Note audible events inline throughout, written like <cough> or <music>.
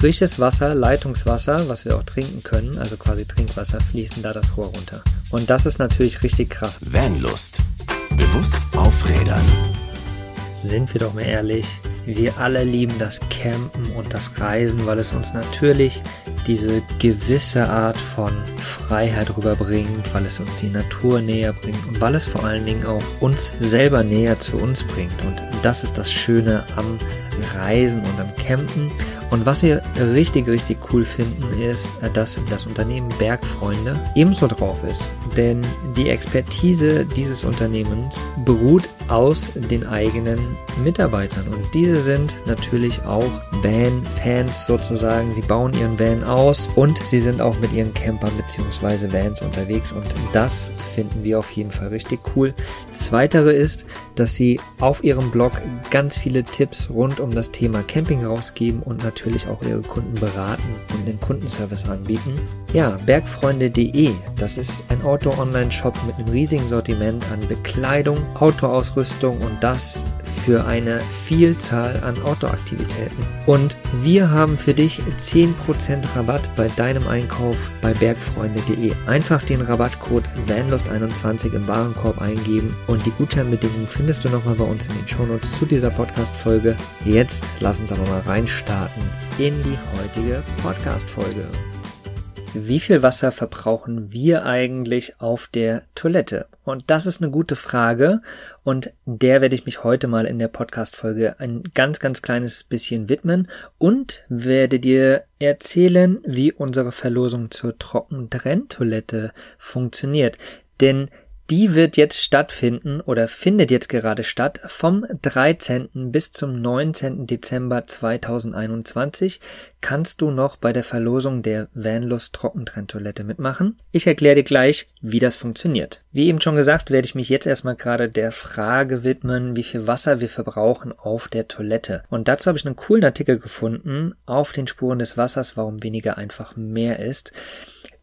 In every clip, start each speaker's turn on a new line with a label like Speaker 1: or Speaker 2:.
Speaker 1: frisches Wasser, Leitungswasser, was wir auch trinken können, also quasi Trinkwasser, fließen da das Rohr runter. Und das ist natürlich richtig krass.
Speaker 2: Vanlust. Bewusst aufrädern.
Speaker 1: Sind wir doch mal ehrlich, wir alle lieben das Campen und das Reisen, weil es uns natürlich diese gewisse Art von Freiheit rüberbringt, weil es uns die Natur näher bringt und weil es vor allen Dingen auch uns selber näher zu uns bringt. Und das ist das Schöne am Reisen und am Campen. Und was wir richtig, richtig cool finden, ist, dass das Unternehmen Bergfreunde ebenso drauf ist. Denn die Expertise dieses Unternehmens beruht aus den eigenen Mitarbeitern. Und diese sind natürlich auch Van-Fans sozusagen. Sie bauen ihren Van aus und sie sind auch mit ihren Campern bzw. Vans unterwegs. Und das finden wir auf jeden Fall richtig cool. Das Weitere ist, dass sie auf ihrem Blog ganz viele Tipps rund um das Thema Camping rausgeben und natürlich auch ihre Kunden beraten und den Kundenservice anbieten. Ja, bergfreunde.de, das ist ein Outdoor-Online-Shop mit einem riesigen Sortiment an Bekleidung, Outdoor-Ausrüstung und das für eine Vielzahl an Outdoor-Aktivitäten. Und wir haben für dich 10% Rabatt bei deinem Einkauf bei bergfreunde.de. Einfach den Rabattcode VANLUST21 im Warenkorb eingeben und die Gutscheinbedingungen findest du nochmal bei uns in den Shownotes zu dieser Podcast-Folge. Jetzt lass uns aber mal reinstarten in die heutige Podcast-Folge. Wie viel Wasser verbrauchen wir eigentlich auf der Toilette? Und das ist eine gute Frage und der werde ich mich heute mal in der Podcast-Folge ein ganz, ganz kleines bisschen widmen und werde dir erzählen, wie unsere Verlosung zur Trockentrenntoilette funktioniert. Denn die wird jetzt stattfinden oder findet jetzt gerade statt vom 13. bis zum 19. Dezember 2021 kannst du noch bei der Verlosung der Vanlust Trockentrenntoilette mitmachen. Ich erkläre dir gleich, wie das funktioniert. Wie eben schon gesagt, werde ich mich jetzt erstmal gerade der Frage widmen, wie viel Wasser wir verbrauchen auf der Toilette. Und dazu habe ich einen coolen Artikel gefunden auf den Spuren des Wassers, warum weniger einfach mehr ist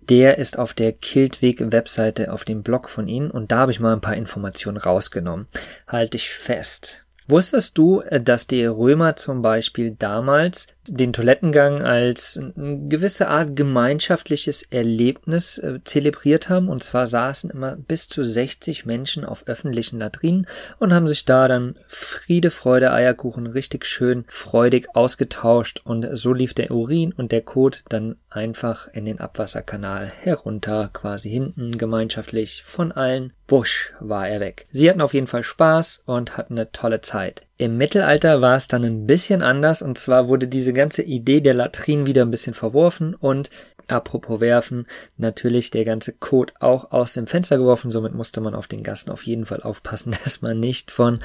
Speaker 1: der ist auf der Kiltweg-Webseite auf dem Blog von Ihnen und da habe ich mal ein paar Informationen rausgenommen. Halte ich fest. Wusstest du, äh, dass die Römer zum Beispiel damals den Toilettengang als eine gewisse Art gemeinschaftliches Erlebnis äh, zelebriert haben? Und zwar saßen immer bis zu 60 Menschen auf öffentlichen Latrinen und haben sich da dann Friede, Freude, Eierkuchen richtig schön freudig ausgetauscht und so lief der Urin und der Kot dann einfach in den Abwasserkanal herunter, quasi hinten gemeinschaftlich von allen. Wusch war er weg. Sie hatten auf jeden Fall Spaß und hatten eine tolle Zeit. Im Mittelalter war es dann ein bisschen anders und zwar wurde diese ganze Idee der Latrinen wieder ein bisschen verworfen und apropos werfen, natürlich der ganze Kot auch aus dem Fenster geworfen, somit musste man auf den Gassen auf jeden Fall aufpassen, <laughs> dass man nicht von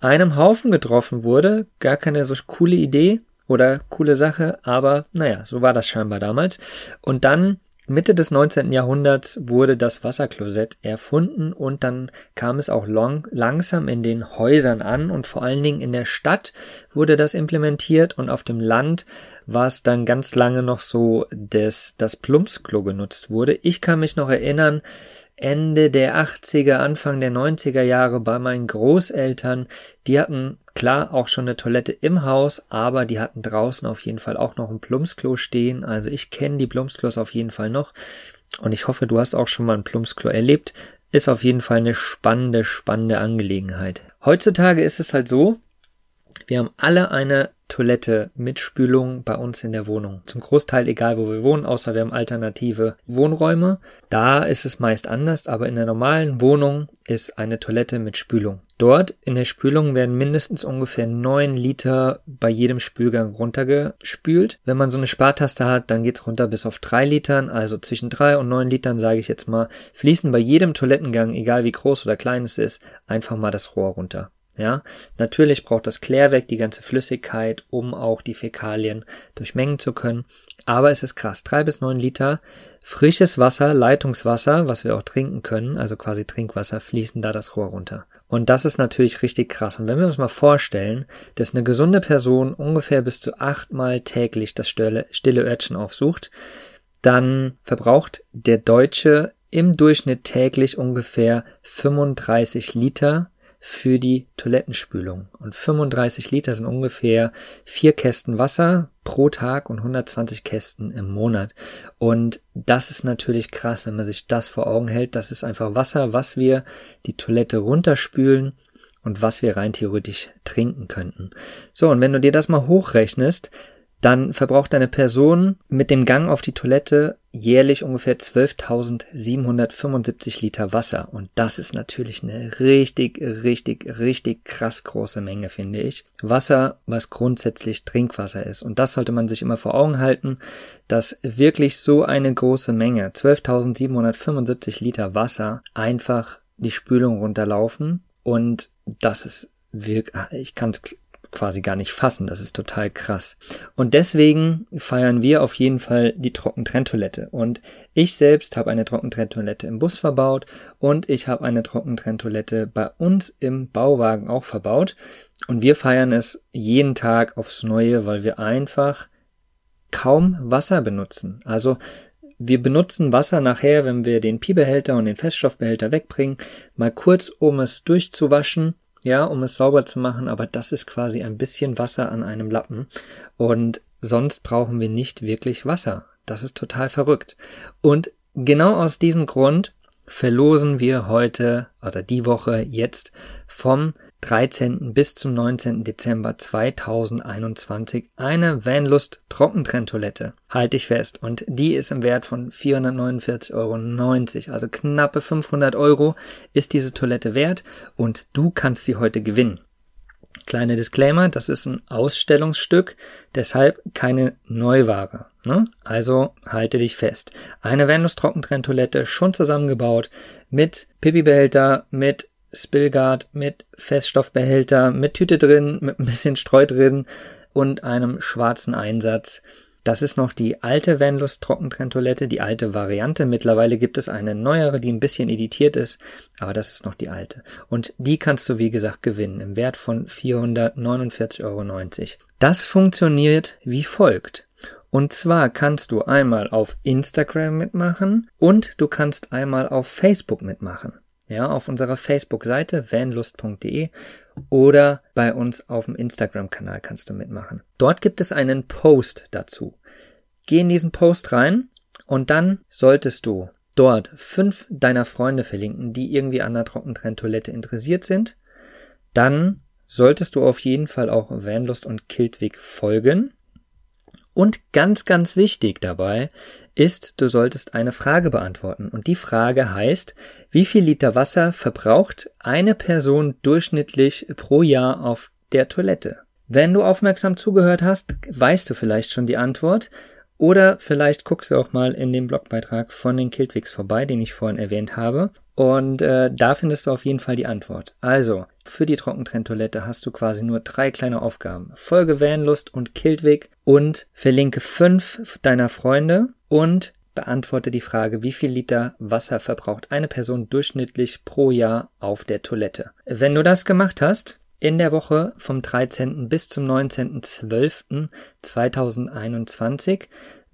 Speaker 1: einem Haufen getroffen wurde. Gar keine so coole Idee, oder coole Sache, aber naja, so war das scheinbar damals. Und dann Mitte des 19. Jahrhunderts wurde das Wasserklosett erfunden und dann kam es auch long, langsam in den Häusern an und vor allen Dingen in der Stadt wurde das implementiert und auf dem Land war es dann ganz lange noch so, dass das Plumpsklo genutzt wurde. Ich kann mich noch erinnern, Ende der 80er, Anfang der 90er Jahre bei meinen Großeltern. Die hatten klar auch schon eine Toilette im Haus, aber die hatten draußen auf jeden Fall auch noch ein Plumpsklo stehen. Also ich kenne die Plumpsklos auf jeden Fall noch. Und ich hoffe, du hast auch schon mal ein Plumpsklo erlebt. Ist auf jeden Fall eine spannende, spannende Angelegenheit. Heutzutage ist es halt so, wir haben alle eine Toilette mit Spülung bei uns in der Wohnung. Zum Großteil egal, wo wir wohnen, außer wir haben alternative Wohnräume. Da ist es meist anders, aber in der normalen Wohnung ist eine Toilette mit Spülung. Dort in der Spülung werden mindestens ungefähr neun Liter bei jedem Spülgang runtergespült. Wenn man so eine Spartaste hat, dann geht's runter bis auf drei Litern, also zwischen drei und neun Litern, sage ich jetzt mal, fließen bei jedem Toilettengang, egal wie groß oder klein es ist, einfach mal das Rohr runter. Ja, natürlich braucht das Klärwerk die ganze Flüssigkeit, um auch die Fäkalien durchmengen zu können. Aber es ist krass. Drei bis neun Liter frisches Wasser, Leitungswasser, was wir auch trinken können, also quasi Trinkwasser, fließen da das Rohr runter. Und das ist natürlich richtig krass. Und wenn wir uns mal vorstellen, dass eine gesunde Person ungefähr bis zu achtmal täglich das stille, Örtchen aufsucht, dann verbraucht der Deutsche im Durchschnitt täglich ungefähr 35 Liter für die Toilettenspülung. Und 35 Liter sind ungefähr vier Kästen Wasser pro Tag und 120 Kästen im Monat. Und das ist natürlich krass, wenn man sich das vor Augen hält. Das ist einfach Wasser, was wir die Toilette runterspülen und was wir rein theoretisch trinken könnten. So, und wenn du dir das mal hochrechnest, dann verbraucht eine Person mit dem Gang auf die Toilette jährlich ungefähr 12.775 Liter Wasser. Und das ist natürlich eine richtig, richtig, richtig krass große Menge, finde ich. Wasser, was grundsätzlich Trinkwasser ist. Und das sollte man sich immer vor Augen halten, dass wirklich so eine große Menge, 12.775 Liter Wasser, einfach die Spülung runterlaufen. Und das ist wirklich, ich kann es quasi gar nicht fassen. Das ist total krass. Und deswegen feiern wir auf jeden Fall die Trockentrenntoilette. Und ich selbst habe eine Trockentrenntoilette im Bus verbaut und ich habe eine Trockentrenntoilette bei uns im Bauwagen auch verbaut. Und wir feiern es jeden Tag aufs Neue, weil wir einfach kaum Wasser benutzen. Also wir benutzen Wasser nachher, wenn wir den Piebehälter und den Feststoffbehälter wegbringen, mal kurz, um es durchzuwaschen ja, um es sauber zu machen, aber das ist quasi ein bisschen Wasser an einem Lappen und sonst brauchen wir nicht wirklich Wasser. Das ist total verrückt. Und genau aus diesem Grund verlosen wir heute oder die Woche jetzt vom 13. bis zum 19. Dezember 2021 eine Vanlust Trockentrenntoilette. Halte ich fest. Und die ist im Wert von 449,90 Euro. Also knappe 500 Euro ist diese Toilette wert und du kannst sie heute gewinnen. Kleine Disclaimer, das ist ein Ausstellungsstück, deshalb keine Neuware. Ne? Also halte dich fest. Eine Vanlust Trockentrenntoilette schon zusammengebaut mit Pipi-Behälter, mit Spillguard mit Feststoffbehälter, mit Tüte drin, mit ein bisschen Streu drin und einem schwarzen Einsatz. Das ist noch die alte Vanlust Trockentrenntoilette, die alte Variante. Mittlerweile gibt es eine neuere, die ein bisschen editiert ist, aber das ist noch die alte. Und die kannst du, wie gesagt, gewinnen im Wert von 449,90 Euro. Das funktioniert wie folgt. Und zwar kannst du einmal auf Instagram mitmachen und du kannst einmal auf Facebook mitmachen ja, auf unserer Facebook-Seite vanlust.de oder bei uns auf dem Instagram-Kanal kannst du mitmachen. Dort gibt es einen Post dazu. Geh in diesen Post rein und dann solltest du dort fünf deiner Freunde verlinken, die irgendwie an der Trockentrenntoilette interessiert sind. Dann solltest du auf jeden Fall auch Vanlust und Kiltwig folgen. Und ganz, ganz wichtig dabei ist, du solltest eine Frage beantworten. Und die Frage heißt, wie viel Liter Wasser verbraucht eine Person durchschnittlich pro Jahr auf der Toilette? Wenn du aufmerksam zugehört hast, weißt du vielleicht schon die Antwort. Oder vielleicht guckst du auch mal in den Blogbeitrag von den Kiltwigs vorbei, den ich vorhin erwähnt habe. Und äh, da findest du auf jeden Fall die Antwort. Also, für die Trockentrenntoilette hast du quasi nur drei kleine Aufgaben. Folge Vanlust und Kiltwig und verlinke fünf deiner Freunde und beantworte die Frage, wie viel Liter Wasser verbraucht eine Person durchschnittlich pro Jahr auf der Toilette. Wenn du das gemacht hast, in der Woche vom 13. bis zum 19.12.2021,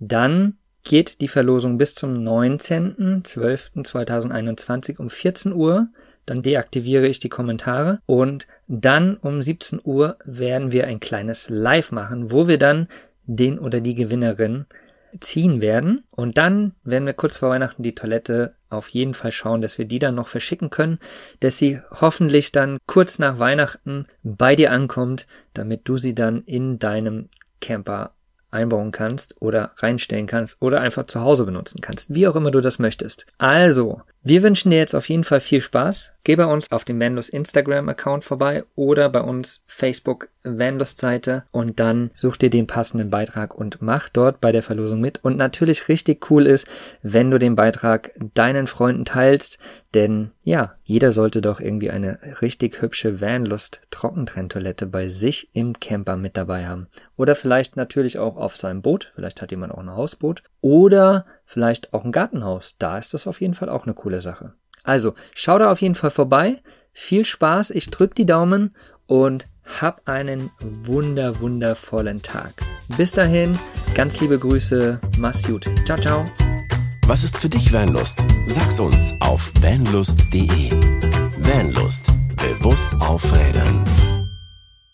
Speaker 1: dann geht die Verlosung bis zum 19.12.2021 um 14 Uhr. Dann deaktiviere ich die Kommentare und dann um 17 Uhr werden wir ein kleines Live machen, wo wir dann den oder die Gewinnerin ziehen werden. Und dann werden wir kurz vor Weihnachten die Toilette auf jeden Fall schauen, dass wir die dann noch verschicken können, dass sie hoffentlich dann kurz nach Weihnachten bei dir ankommt, damit du sie dann in deinem Camper einbauen kannst oder reinstellen kannst oder einfach zu Hause benutzen kannst, wie auch immer du das möchtest. Also, wir wünschen dir jetzt auf jeden Fall viel Spaß. Geh bei uns auf dem Vanlust Instagram Account vorbei oder bei uns Facebook Vanlust Seite und dann such dir den passenden Beitrag und mach dort bei der Verlosung mit. Und natürlich richtig cool ist, wenn du den Beitrag deinen Freunden teilst, denn ja, jeder sollte doch irgendwie eine richtig hübsche Vanlust Trockentrenntoilette bei sich im Camper mit dabei haben. Oder vielleicht natürlich auch auf seinem Boot. Vielleicht hat jemand auch ein Hausboot. Oder vielleicht auch ein Gartenhaus. Da ist das auf jeden Fall auch eine coole Sache. Also, schau da auf jeden Fall vorbei. Viel Spaß, ich drück die Daumen und hab einen wunder, wundervollen Tag. Bis dahin, ganz liebe Grüße, mach's gut. Ciao, ciao.
Speaker 2: Was ist für dich Vanlust? Sag's uns auf vanlust.de. Vanlust Bewusst aufrädern.